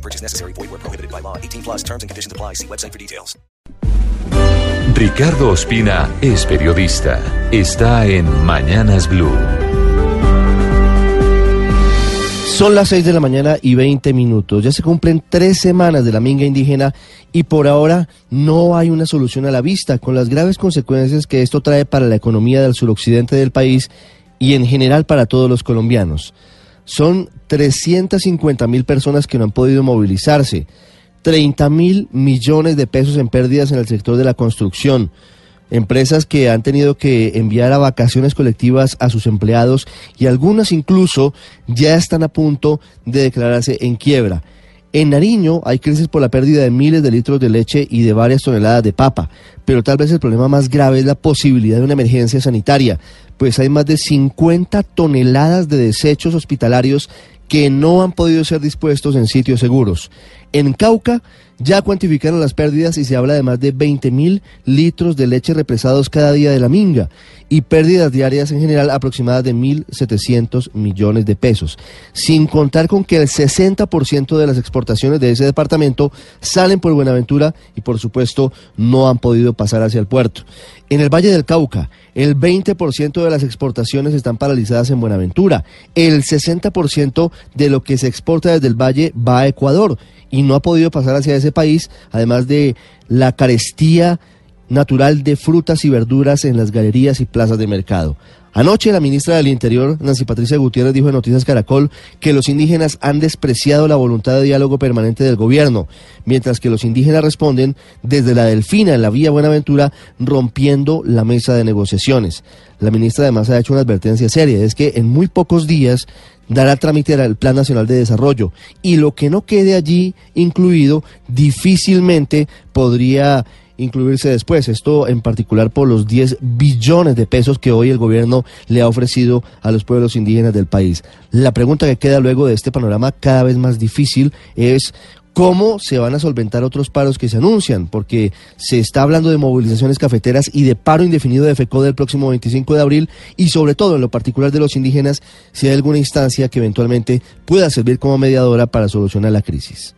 No purchase necessary. Void where prohibited by law. 18 plus terms and conditions apply. See website for details. Ricardo Ospina es periodista. Está en Mañanas Blue. Son las 6 de la mañana y 20 minutos. Ya se cumplen tres semanas de la minga indígena y por ahora no hay una solución a la vista, con las graves consecuencias que esto trae para la economía del suroccidente del país y en general para todos los colombianos. Son 350 mil personas que no han podido movilizarse, 30 mil millones de pesos en pérdidas en el sector de la construcción, empresas que han tenido que enviar a vacaciones colectivas a sus empleados y algunas incluso ya están a punto de declararse en quiebra. En Nariño hay crisis por la pérdida de miles de litros de leche y de varias toneladas de papa, pero tal vez el problema más grave es la posibilidad de una emergencia sanitaria, pues hay más de 50 toneladas de desechos hospitalarios que no han podido ser dispuestos en sitios seguros. En Cauca ya cuantificaron las pérdidas y se habla de más de 20 mil litros de leche represados cada día de la minga y pérdidas diarias en general aproximadas de 1.700 millones de pesos, sin contar con que el 60% de las exportaciones de ese departamento salen por Buenaventura y por supuesto no han podido pasar hacia el puerto. En el Valle del Cauca, el 20% de las exportaciones están paralizadas en Buenaventura, el 60% de lo que se exporta desde el Valle va a Ecuador y no ha podido pasar hacia ese país, además de la carestía natural de frutas y verduras en las galerías y plazas de mercado. Anoche la ministra del Interior, Nancy Patricia Gutiérrez, dijo en Noticias Caracol que los indígenas han despreciado la voluntad de diálogo permanente del gobierno, mientras que los indígenas responden desde la Delfina en la vía Buenaventura rompiendo la mesa de negociaciones. La ministra además ha hecho una advertencia seria, es que en muy pocos días dará trámite al Plan Nacional de Desarrollo y lo que no quede allí incluido difícilmente podría incluirse después. Esto en particular por los 10 billones de pesos que hoy el gobierno le ha ofrecido a los pueblos indígenas del país. La pregunta que queda luego de este panorama cada vez más difícil es cómo se van a solventar otros paros que se anuncian, porque se está hablando de movilizaciones cafeteras y de paro indefinido de FECO del próximo 25 de abril y sobre todo en lo particular de los indígenas, si hay alguna instancia que eventualmente pueda servir como mediadora para solucionar la crisis.